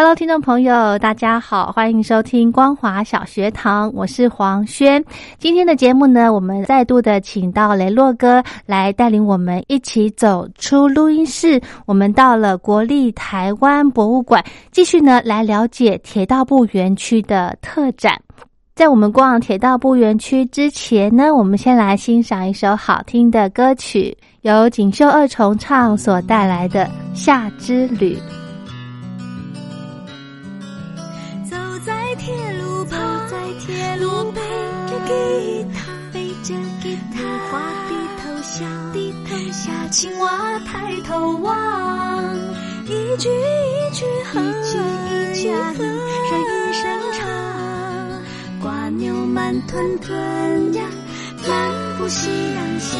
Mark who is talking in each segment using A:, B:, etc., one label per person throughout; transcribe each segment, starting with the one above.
A: Hello，听众朋友，大家好，欢迎收听光华小学堂，我是黄轩。今天的节目呢，我们再度的请到雷洛哥来带领我们一起走出录音室，我们到了国立台湾博物馆，继续呢来了解铁道部园区的特展。在我们逛铁道部园区之前呢，我们先来欣赏一首好听的歌曲，由锦绣二重唱所带来的《夏之旅》。
B: 铁路旁，路背着吉他，背着吉他，花低头笑，低头笑，青蛙抬头望，一句一句哼，一句一句哼，人一声唱，瓜牛慢吞吞呀，漫步夕阳下。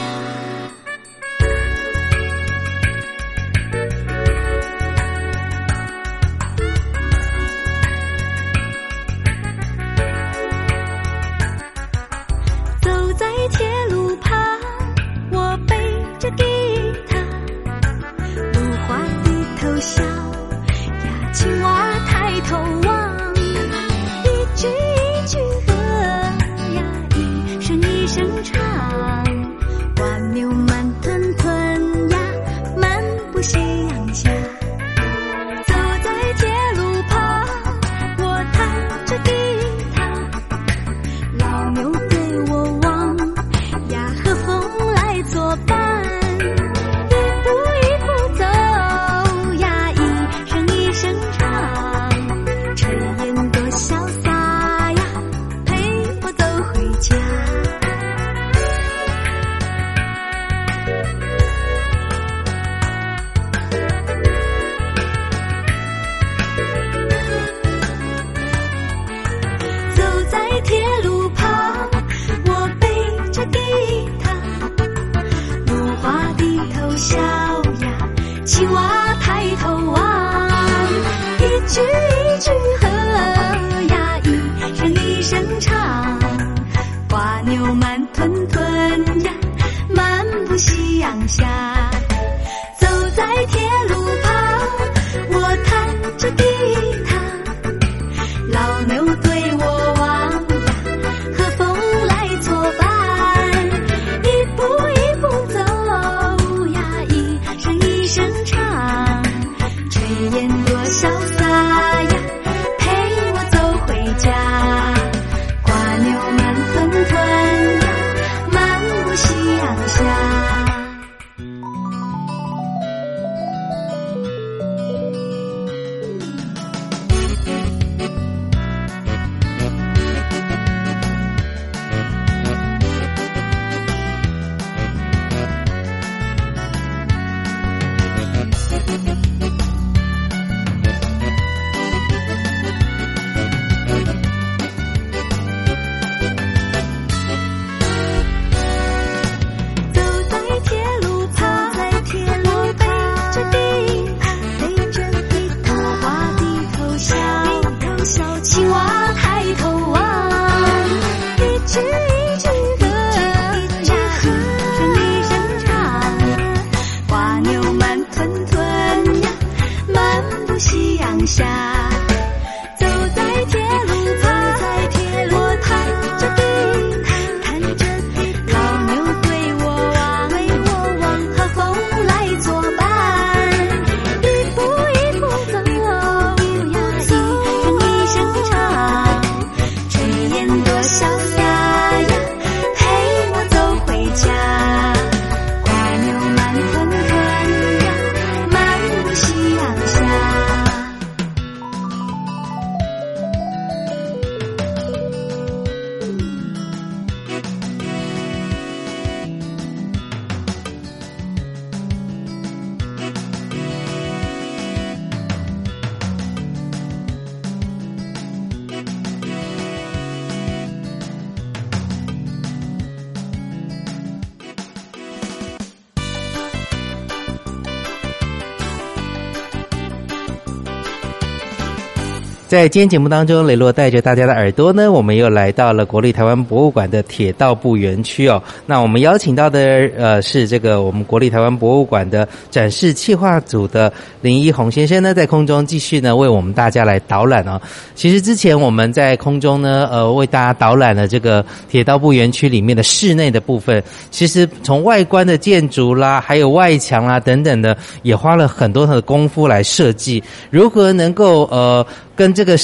C: 在今天节目当中，雷洛带着大家的耳朵呢，我们又来到了国立台湾博物馆的铁道部园区哦。那我们邀请到的呃是这个我们国立台湾博物馆的展示企划组的林一红先生呢，在空中继续呢为我们大家来导览哦。其实之前我们在空中呢，呃为大家导览了这个铁道部园区里面的室内的部分，其实从外观的建筑啦，还有外墙啦等等的，也花了很多的功夫来设计，如何能够呃。跟这个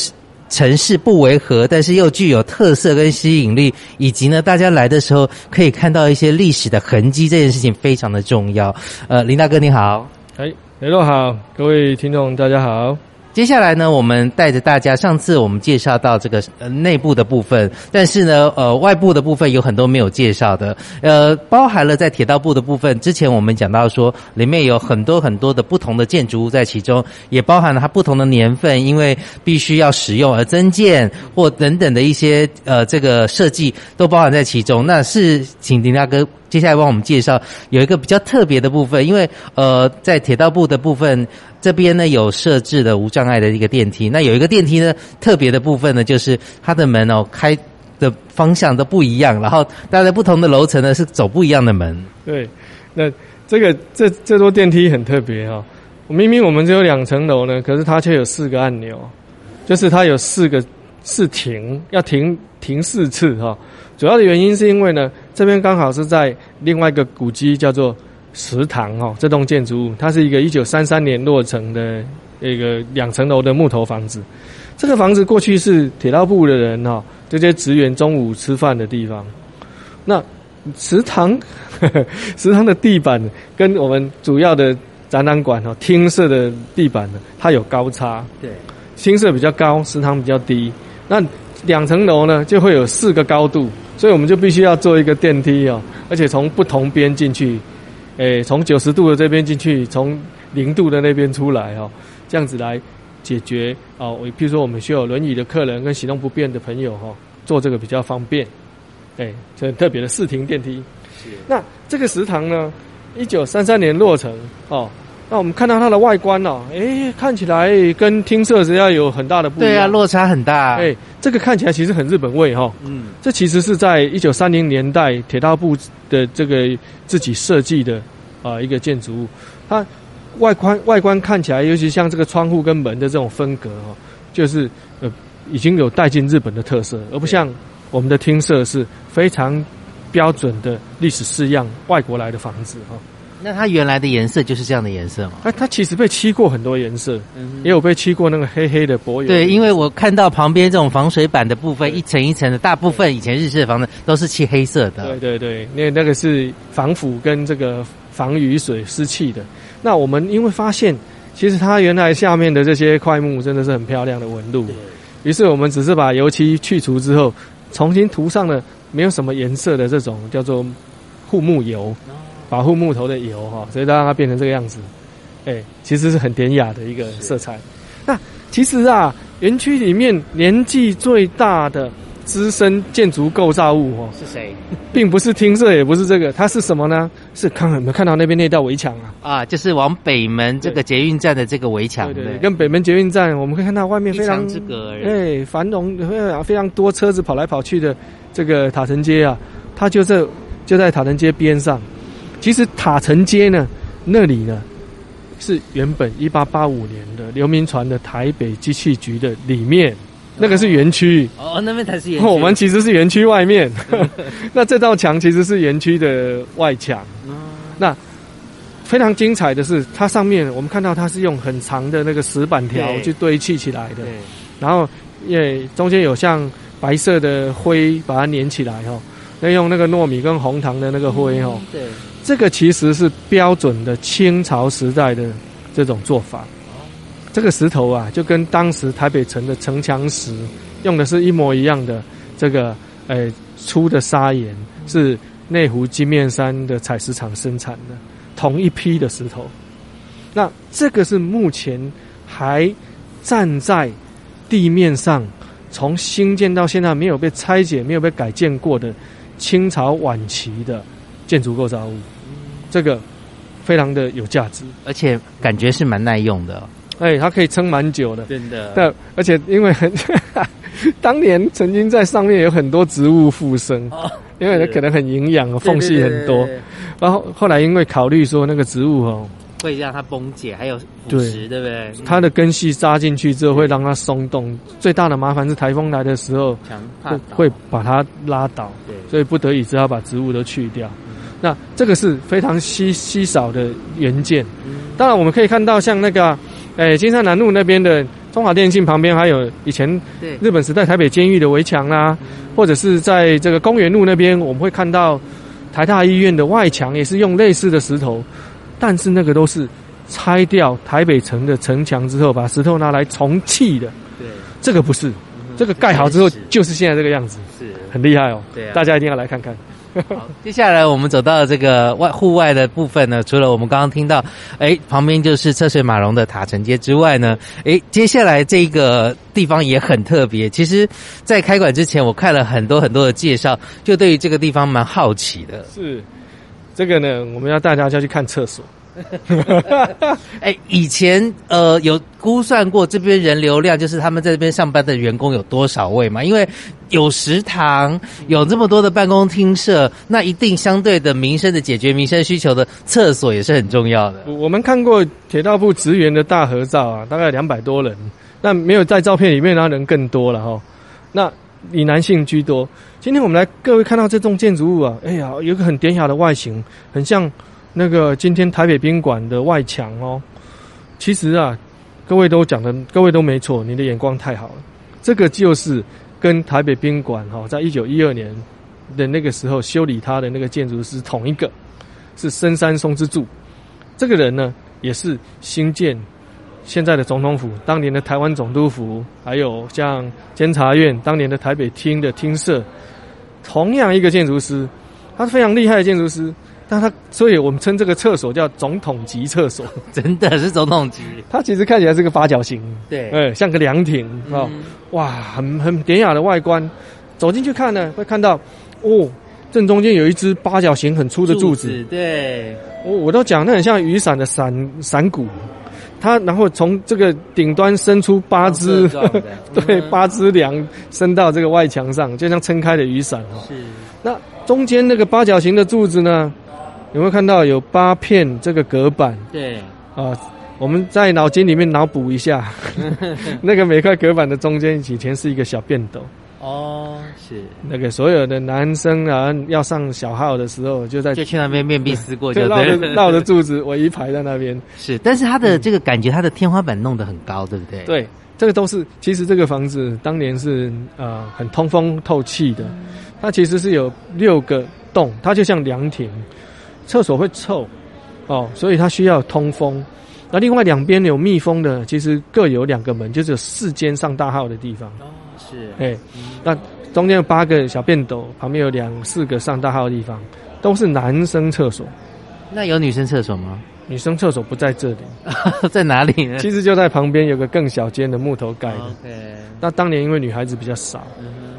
C: 城市不违和，但是又具有特色跟吸引力，以及呢，大家来的时候可以看到一些历史的痕迹，这件事情非常的重要。呃，林大哥你好，
D: 哎，雷洛好，各位听众大家好。
C: 接下来呢，我们带着大家，上次我们介绍到这个呃内部的部分，但是呢，呃外部的部分有很多没有介绍的，呃包含了在铁道部的部分，之前我们讲到说里面有很多很多的不同的建筑物在其中，也包含了它不同的年份，因为必须要使用而增建或等等的一些呃这个设计都包含在其中。那是请林大哥接下来帮我们介绍有一个比较特别的部分，因为呃在铁道部的部分。这边呢有设置的无障碍的一个电梯，那有一个电梯呢特别的部分呢，就是它的门哦开的方向都不一样，然后大家不同的楼层呢是走不一样的门。
D: 对，那这个这这座电梯很特别哈，明明我们只有两层楼呢，可是它却有四个按钮，就是它有四个是停，要停停四次哈。主要的原因是因为呢，这边刚好是在另外一个古迹叫做。食堂哦，这栋建筑物它是一个一九三三年落成的一个两层楼的木头房子。这个房子过去是铁道部的人哈，这些职员中午吃饭的地方。那食堂，食堂的地板跟我们主要的展览馆哦，厅舍的地板呢，它有高差。
C: 对，
D: 厅舍比较高，食堂比较低。那两层楼呢，就会有四个高度，所以我们就必须要做一个电梯哦，而且从不同边进去。诶，从九十度的这边进去，从零度的那边出来哦，这样子来解决哦。我比如说，我们需要轮椅的客人跟行动不便的朋友哈，做这个比较方便。诶，这特别的四停电梯。是。那这个食堂呢，一九三三年落成哦。那我们看到它的外观哦，哎，看起来跟厅舍只要有很大的不一样。
C: 对啊，落差很大。
D: 哎，这个看起来其实很日本味哈。嗯。这其实是在一九三零年代铁道部的这个自己设计的啊一个建筑物。它外观外观看起来，尤其像这个窗户跟门的这种分隔哈，就是呃已经有带进日本的特色，而不像我们的厅舍是非常标准的历史式样外国来的房子哈。
C: 那它原来的颜色就是这样的颜色吗？
D: 哎，它其实被漆过很多颜色，也有被漆过那个黑黑的柏油。
C: 对，因为我看到旁边这种防水板的部分，一层一层的，大部分以前日式的房子都是漆黑色的。
D: 对对对，那那个是防腐跟这个防雨水湿气的。那我们因为发现，其实它原来下面的这些块木真的是很漂亮的纹路，于是我们只是把油漆去除之后，重新涂上了没有什么颜色的这种叫做护木油。保护木头的油哈，所以让它变成这个样子，哎，其实是很典雅的一个色彩。那其实啊，园区里面年纪最大的资深建筑构造物哦，
C: 是谁？
D: 并不是厅舍，也不是这个，它是什么呢？是看有没有看到那边那道围墙啊？
C: 啊，就是往北门这个捷运站的这个围墙。
D: 对对，跟北门捷运站，我们可以看到外面非常
C: 之隔，
D: 哎，繁荣非常非常多车子跑来跑去的这个塔城街啊，它就在就在塔城街边上。其实塔城街呢，那里呢，是原本一八八五年的刘铭传的台北机器局的里面，那个是园区。
C: 哦，那边才是园区。
D: 我们其实是园区外面。那这道墙其实是园区的外墙。那非常精彩的是，它上面我们看到它是用很长的那个石板条去堆砌起来的。然后，因为中间有像白色的灰把它粘起来哈，那用那个糯米跟红糖的那个灰哈。
C: 对。
D: 这个其实是标准的清朝时代的这种做法。这个石头啊，就跟当时台北城的城墙石用的是一模一样的。这个诶粗的砂岩是内湖金面山的采石场生产的同一批的石头。那这个是目前还站在地面上，从兴建到现在没有被拆解、没有被改建过的清朝晚期的建筑构造物。这个非常的有价值，
C: 而且感觉是蛮耐用的。
D: 哎，它可以撑蛮久的。
C: 真的。
D: 但而且因为很，当年曾经在上面有很多植物附生，因为它可能很营养，缝隙很多。然后后来因为考虑说那个植物哦。
C: 会让它崩解，还有腐蚀，对不对？
D: 它的根系扎进去之后会让它松动，最大的麻烦是台风来的时候，会会把它拉倒。对，所以不得已只好把植物都去掉。那这个是非常稀稀少的原件。当然我们可以看到，像那个，诶，金山南路那边的中华电信旁边，还有以前日本时代台北监狱的围墙啦，或者是在这个公园路那边，我们会看到台大医院的外墙也是用类似的石头。但是那个都是拆掉台北城的城墙之后，把石头拿来重砌的。对，这个不是，这个盖好之后就是现在这个样子，是很厉害哦。对，大家一定要来看看。
C: 好，接下来我们走到这个外户外的部分呢，除了我们刚刚听到，哎，旁边就是车水马龙的塔城街之外呢，哎，接下来这个地方也很特别。其实，在开馆之前，我看了很多很多的介绍，就对于这个地方蛮好奇的。
D: 是。这个呢，我们要大家就要去看厕所。
C: 哎，以前呃有估算过这边人流量，就是他们在这边上班的员工有多少位嘛？因为有食堂，有这么多的办公厅舍，那一定相对的民生的解决民生需求的厕所也是很重要的。
D: 我们看过铁道部职员的大合照啊，大概两百多人，那没有在照片里面，那人更多了哈。那以男性居多。今天我们来，各位看到这栋建筑物啊，哎呀，有个很典雅的外形，很像那个今天台北宾馆的外墙哦。其实啊，各位都讲的，各位都没错，你的眼光太好了。这个就是跟台北宾馆哈，在一九一二年的那个时候修理它的那个建筑师同一个，是深山松之助。这个人呢，也是新建。现在的总统府，当年的台湾总督府，还有像监察院当年的台北厅的厅舍，同样一个建筑师，他是非常厉害的建筑师，但他所以我们称这个厕所叫总统级厕所，
C: 真的是总统级。
D: 它其实看起来是个八角形，
C: 对，
D: 哎，像个凉亭啊，哇，很很典雅的外观。走进去看呢，会看到哦，正中间有一只八角形很粗的柱子，
C: 对，
D: 我我都讲那很像雨伞的伞伞骨。它然后从这个顶端伸出八支，对，八支梁伸到这个外墙上，就像撑开的雨伞哦。是。那中间那个八角形的柱子呢？有没有看到有八片这个隔板？
C: 对。
D: 啊，我们在脑筋里面脑补一下，那个每块隔板的中间以前是一个小便斗。
C: 哦，是
D: 那个所有的男生啊，要上小号的时候，就在
C: 就去那边面壁思过，
D: 就绕着绕着柱子围一排在那边。
C: 是，但是它的这个感觉，它的天花板弄得很高，对不对？
D: 对，这个都是其实这个房子当年是呃很通风透气的，它其实是有六个洞，它就像凉亭，厕所会臭哦，所以它需要通风。那另外两边有密封的，其实各有两个门，就是有四间上大号的地方。是，哎，那中间有八个小便斗，旁边有两四个上大号的地方，都是男生厕所。
C: 那有女生厕所吗？
D: 女生厕所不在这里，
C: 在哪里呢？
D: 其实就在旁边有个更小间的木头盖的。那当年因为女孩子比较少，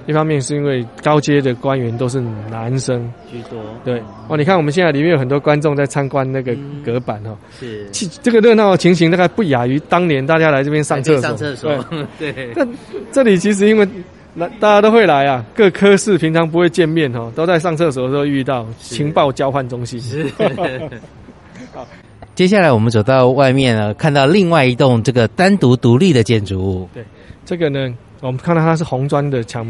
D: 一方面是因为高阶的官员都是男生
C: 居多。
D: 对哦，你看我们现在里面有很多观众在参观那个隔板哦，
C: 是，
D: 这个热闹的情形大概不亚于当年大家来这边上厕所。
C: 上厕所，对。
D: 那这里其实因为那大家都会来啊，各科室平常不会见面哦，都在上厕所的时候遇到情报交换中心。是。
C: 好。接下来我们走到外面呢，看到另外一栋这个单独独立的建筑物。
D: 对，这个呢，我们看到它是红砖的墙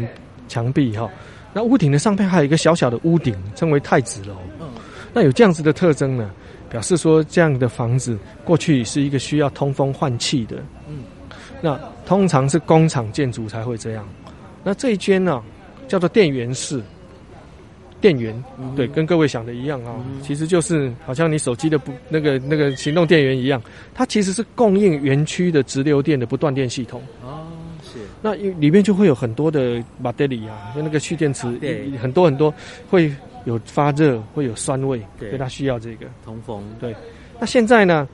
D: 墙壁哈。那屋顶的上面还有一个小小的屋顶，称为太子楼。嗯，那有这样子的特征呢，表示说这样的房子过去是一个需要通风换气的。嗯，那通常是工厂建筑才会这样。那这一间呢，叫做电源室。电源对，跟各位想的一样啊，其实就是好像你手机的不那个那个行动电源一样，它其实是供应园区的直流电的不断电系统。那里面就会有很多的 battery 啊，就那个蓄电池，对，很多很多会有发热，会有酸味，所以它需要这个
C: 通风。
D: 对，那现在呢，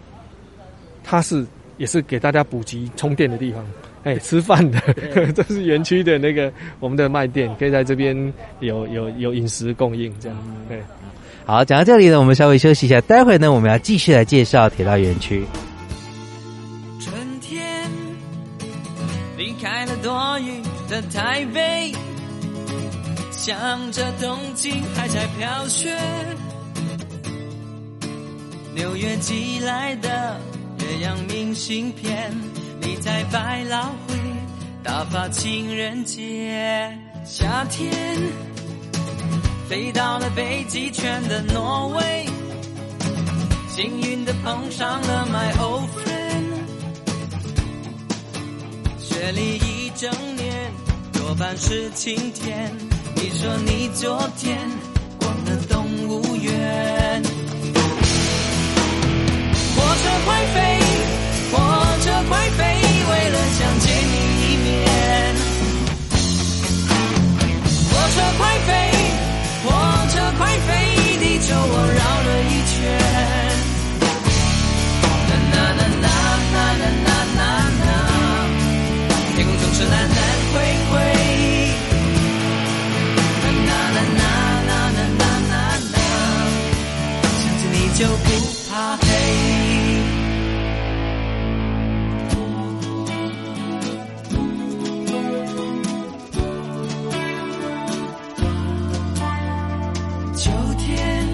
D: 它是也是给大家补给充电的地方。哎，吃饭的，这是园区的那个我们的卖店，可以在这边有有有饮食供应，这样。对，
C: 好，讲到这里呢，我们稍微休息一下，待会呢，我们要继续来介绍铁道园区。
E: 的台北，想着东京还在飘雪，纽约寄来的岳阳明信片，你在百老汇打发情人节，夏天飞到了北极圈的挪威，幸运的碰上了 my old friend，雪里一整年。多半是晴天。你说你昨天逛了动物园，火车快飞，火车快飞，为了想见你一面。火车快飞，火车快飞，地球我绕了一就不怕黑。秋天，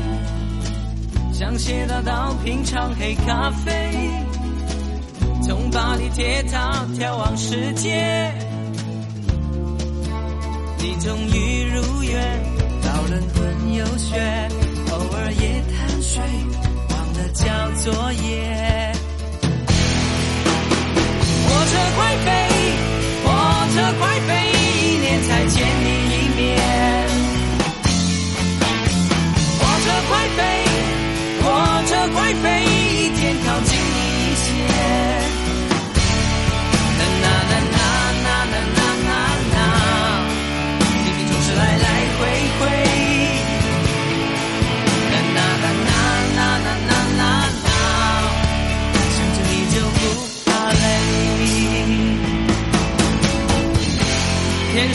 E: 想写到到品尝黑咖啡，从巴黎铁塔眺望世界。你终于如愿到伦敦游学，睡，忘了交作业。火车快飞，火车快飞，一年才见你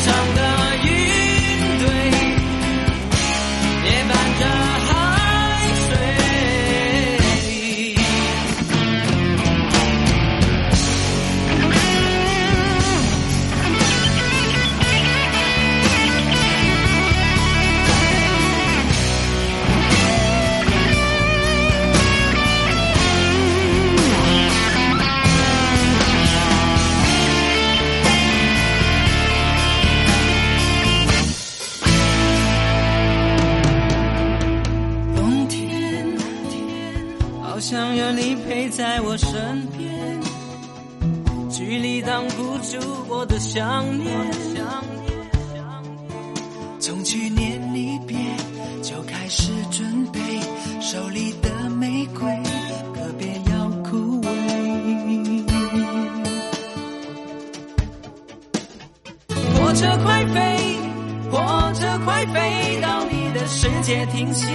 E: Sometimes 准备，手里的玫瑰可别要枯萎。火车快飞，火车快飞到你的世界停歇。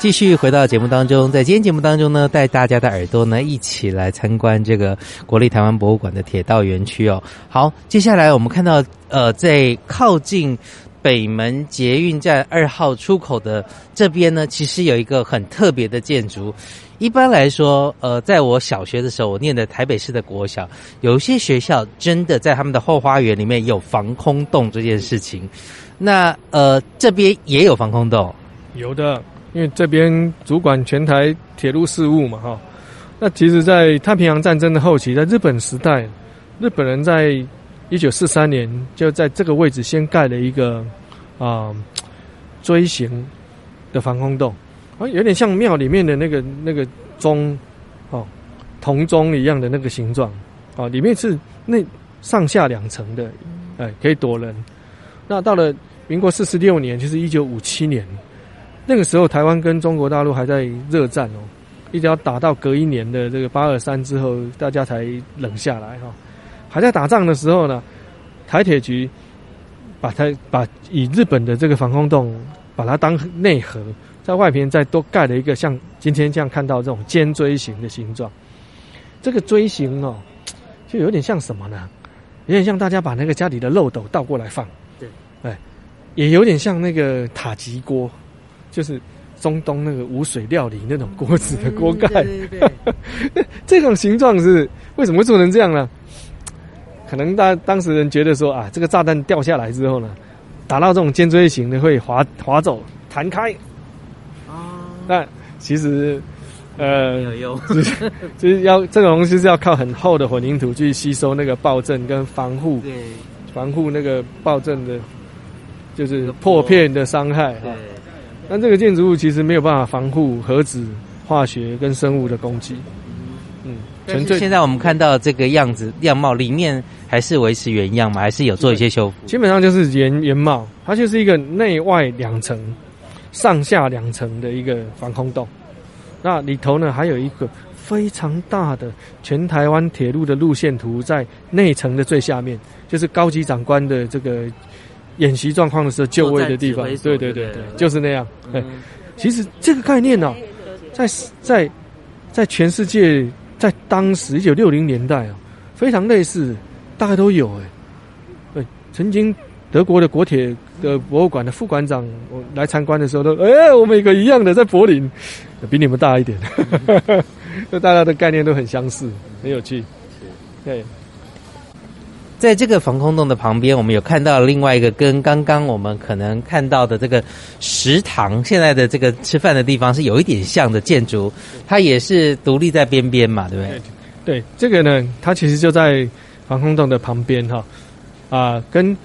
C: 继续回到节目当中，在今天节目当中呢，带大家的耳朵呢一起来参观这个国立台湾博物馆的铁道园区哦。好，接下来我们看到呃，在靠近北门捷运站二号出口的这边呢，其实有一个很特别的建筑。一般来说，呃，在我小学的时候，我念的台北市的国小，有一些学校真的在他们的后花园里面有防空洞这件事情。那呃，这边也有防空洞。
D: 有的，因为这边主管全台铁路事务嘛，哈。那其实，在太平洋战争的后期，在日本时代，日本人在一九四三年就在这个位置先盖了一个啊、锥形的防空洞，啊，有点像庙里面的那个那个钟，哦，铜钟一样的那个形状，啊，里面是那上下两层的，哎，可以躲人。那到了民国四十六年，就是一九五七年，那个时候台湾跟中国大陆还在热战哦，一直要打到隔一年的这个八二三之后，大家才冷下来哈、还在打仗的时候呢，台铁局把它把以日本的这个防空洞把它当内核，在外边再多盖了一个像今天这样看到这种尖锥形的形状。这个锥形哦，就有点像什么呢？有点像大家把那个家里的漏斗倒过来放。
C: 对，
D: 哎，也有点像那个塔吉锅，就是中东那个无水料理那种锅子的锅盖。
C: 对对对，
D: 这种形状是为什么会做成这样呢？可能当当时人觉得说啊，这个炸弹掉下来之后呢，打到这种尖锥形的会滑滑走弹开。
C: 啊，
D: 那其实，呃
C: 没，有用，
D: 就是就是要这种东西是要靠很厚的混凝土去吸收那个爆震跟防护
C: 对
D: 防护那个爆震的，就是破片的伤害。
C: 对
D: 哈，那这个建筑物其实没有办法防护核子、化学跟生物的攻击。嗯，纯粹
C: 现在我们看到这个样子样貌，里面还是维持原样吗？还是有做一些修复？
D: 基本上就是原原貌，它就是一个内外两层、上下两层的一个防空洞。那里头呢，还有一个非常大的全台湾铁路的路线图，在内层的最下面，就是高级长官的这个演习状况的时候就位的地方。对对对对就是那样。对，
C: 嗯
D: 其实这个概念呢、在在在全世界，在当时一九六零年代啊，非常类似，大概都有哎。对，曾经德国的国铁的博物馆的副馆长我来参观的时候都，哎，我们有个一样的在柏林，比你们大一点，就大家的概念都很相似，很有趣。对，
C: 在这个防空洞的旁边，我们有看到另外一个跟刚刚我们可能看到的这个食堂，现在的这个吃饭的地方是有一点像的建筑，它也是独立在边边嘛，对不对？
D: 对，这个呢，它其实就在防空洞的旁边哈，啊，跟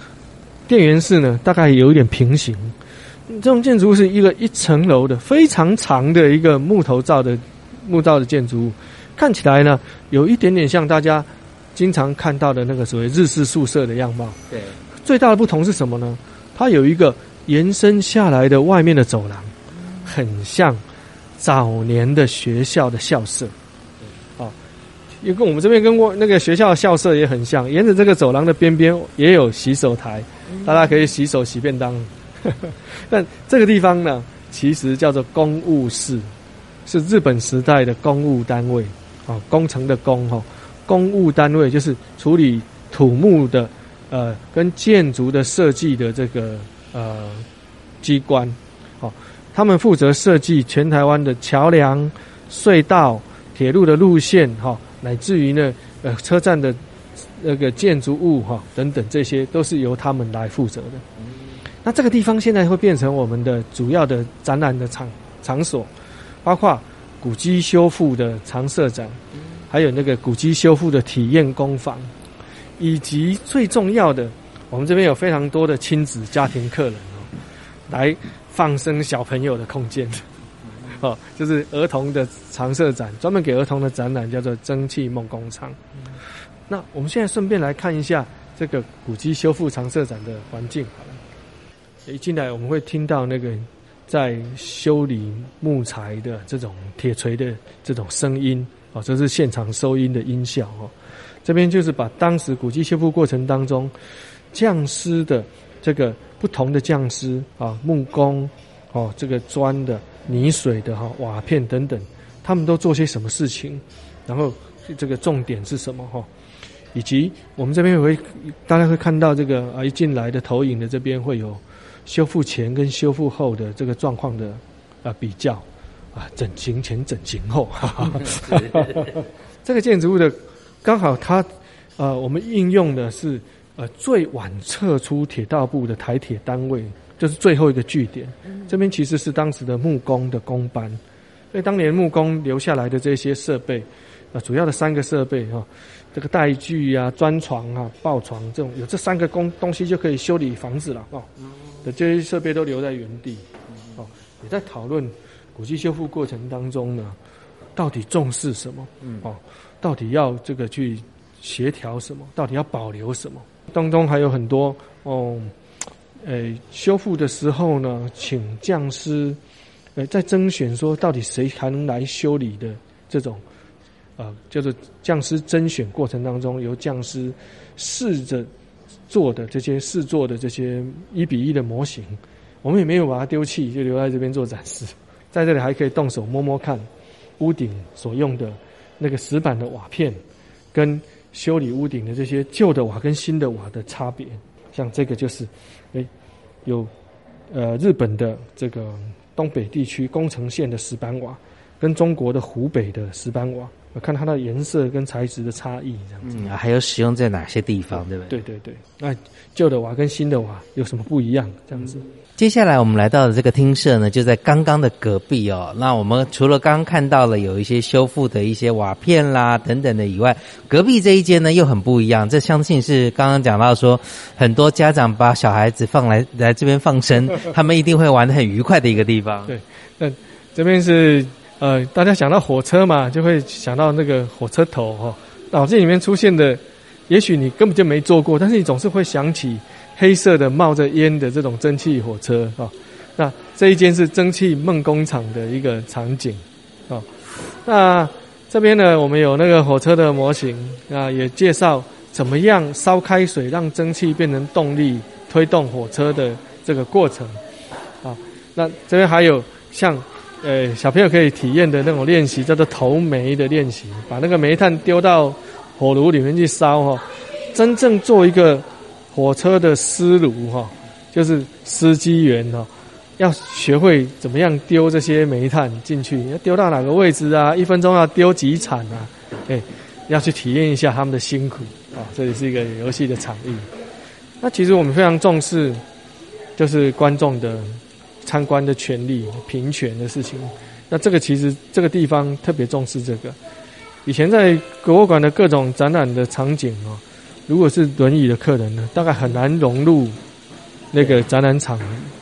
D: 电源室呢大概有一点平行。这种建筑物是一个一层楼的非常长的一个木头造的木造的建筑物，看起来呢有一点点像大家经常看到的那个所谓日式宿舍的样貌。
C: 对，
D: 最大的不同是什么呢？它有一个延伸下来的外面的走廊，很像早年的学校的校舍。哦，也跟我们这边跟过那个学校的校舍也很像，沿着这个走廊的边边也有洗手台，大家可以洗手洗便当。但这个地方呢，其实叫做公务室，是日本时代的公务单位啊、哦，工程的工哈、哦，公务单位就是处理土木的呃跟建筑的设计的这个呃机关，哦，他们负责设计全台湾的桥梁、隧道、铁路的路线哈、乃至于呢呃车站的那个建筑物哈、等等，这些都是由他们来负责的。那这个地方现在会变成我们的主要的展览的场场所，包括古迹修复的常设展，还有那个古迹修复的体验工坊，以及最重要的，我们这边有非常多的亲子家庭客人哦，来放生小朋友的空间。哦，就是儿童的常设展，专门给儿童的展览叫做“蒸汽梦工厂”。那我们现在顺便来看一下这个古迹修复常设展的环境。好了。一进来，我们会听到那个在修理木材的这种铁锤的这种声音哦，这是现场收音的音效哦。这边就是把当时古迹修复过程当中匠师的这个不同的匠师啊，木工哦，这个砖的、泥水的哈、瓦片等等，他们都做些什么事情，然后这个重点是什么哈？以及我们这边会大家会看到这个啊，一进来的投影的这边会有。修复前跟修复后的这个状况的啊比较啊，整形前整形后，哈 哈这个建筑物的刚好它呃，我们应用的是呃最晚撤出铁道部的台铁单位，就是最后一个据点。这边其实是当时的木工的工班，所以当年木工留下来的这些设备啊，主要的三个设备哈，这个带锯啊、砖床啊、抱床这种，有这三个工东西就可以修理房子了哦。的这些设备都留在原地，哦，也在讨论古迹修复过程当中呢，到底重视什么？嗯哦，到底要这个去协调什么？到底要保留什么？当中还有很多哦，呃，修复的时候呢，请匠师，呃，在甄选说到底谁还能来修理的这种，呃，叫做匠师甄选过程当中，由匠师试着做的这些试做的这些一比一的模型，我们也没有把它丢弃，就留在这边做展示。在这里还可以动手摸摸看，屋顶所用的那个石板的瓦片，跟修理屋顶的这些旧的瓦跟新的瓦的差别。像这个就是，哎，有呃日本的这个东北地区宫城县的石板瓦，跟中国的湖北的石板瓦。我看它的颜色跟材质的差异，这样子。
C: 嗯，还有使用在哪些地方，对不对？
D: 对对对。那旧的瓦跟新的瓦有什么不一样？这样子。
C: 接下来我们来到的这个厅舍呢，就在刚刚的隔壁哦。那我们除了刚刚看到了有一些修复的一些瓦片啦等等的以外，隔壁这一间呢又很不一样。这相信是刚刚讲到说，很多家长把小孩子放来来这边放生，他们一定会玩的很愉快的一个地方。
D: 对，那这边是。呃，大家想到火车嘛，就会想到那个火车头哈，脑子里面出现的，也许你根本就没坐过，但是你总是会想起黑色的冒着烟的这种蒸汽火车啊。那这一间是蒸汽梦工厂的一个场景啊。那这边呢，我们有那个火车的模型啊，也介绍怎么样烧开水让蒸汽变成动力推动火车的这个过程啊。那这边还有像。呃，小朋友可以体验的那种练习叫做投煤的练习，把那个煤炭丢到火炉里面去烧哈，真正做一个火车的司炉哈，就是司机员哈，要学会怎么样丢这些煤炭进去，要丢到哪个位置啊？一分钟要丢几铲啊？哎，要去体验一下他们的辛苦啊！这里是一个游戏的场域。那其实我们非常重视，就是观众的。参观的权利、平权的事情，那这个其实这个地方特别重视这个。以前在博物馆的各种展览的场景哦，如果是轮椅的客人呢，大概很难融入那个展览场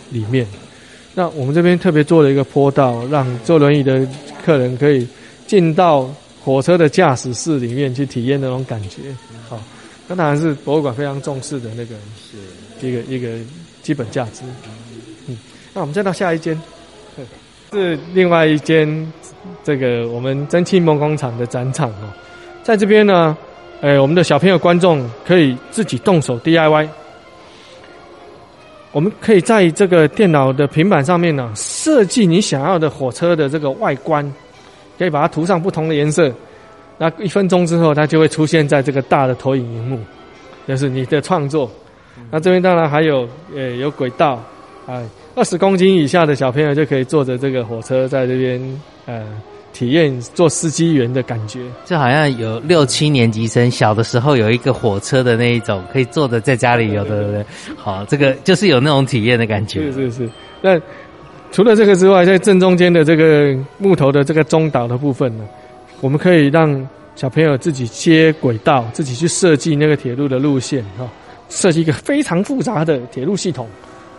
D: 里面。那我们这边特别做了一个坡道，让坐轮椅的客人可以进到火车的驾驶室里面去体验那种感觉。好，那当然是博物馆非常重视的那个是一个一个基本价值。嗯那我们再到下一间，是另外一间这个我们蒸汽梦工厂的展场哦，在这边呢，哎，我们的小朋友观众可以自己动手 DIY，我们可以在这个电脑的平板上面呢，设计你想要的火车的这个外观，可以把它涂上不同的颜色，那一分钟之后，它就会出现在这个大的投影荧幕，就是你的创作。那这边当然还有，呃，有轨道，哎。二十公斤以下的小朋友就可以坐着这个火车在这边，呃，体验做司机员的感觉。
C: 就好像有六七年级生小的时候有一个火车的那一种，可以坐着在家里有的，对不对？好，这个就是有那种体验的感觉。
D: 是是是。那除了这个之外，在正中间的这个木头的这个中岛的部分呢，我们可以让小朋友自己接轨道，自己去设计那个铁路的路线，哈，设计一个非常复杂的铁路系统。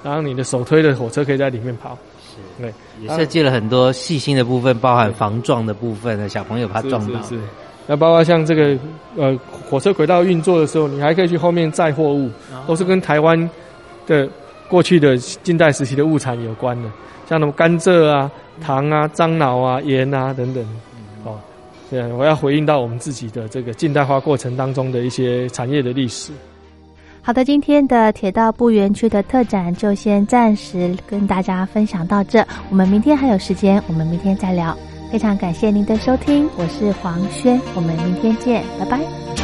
D: 然后你的手推的火车可以在里面跑，
C: 是，对，也设计了很多细心的部分，包含防撞的部分，小朋友怕撞到。
D: 是，那包括像这个呃火车轨道运作的时候，你还可以去后面载货物，都是跟台湾的过去的近代时期的物产有关的，像什么甘蔗啊、糖啊、樟脑啊、盐啊等等。哦，对，我要回应到我们自己的这个近代化过程当中的一些产业的历史。
A: 好的，今天的铁道部园区的特展就先暂时跟大家分享到这。我们明天还有时间，我们明天再聊。非常感谢您的收听，我是黄轩，我们明天见，拜拜。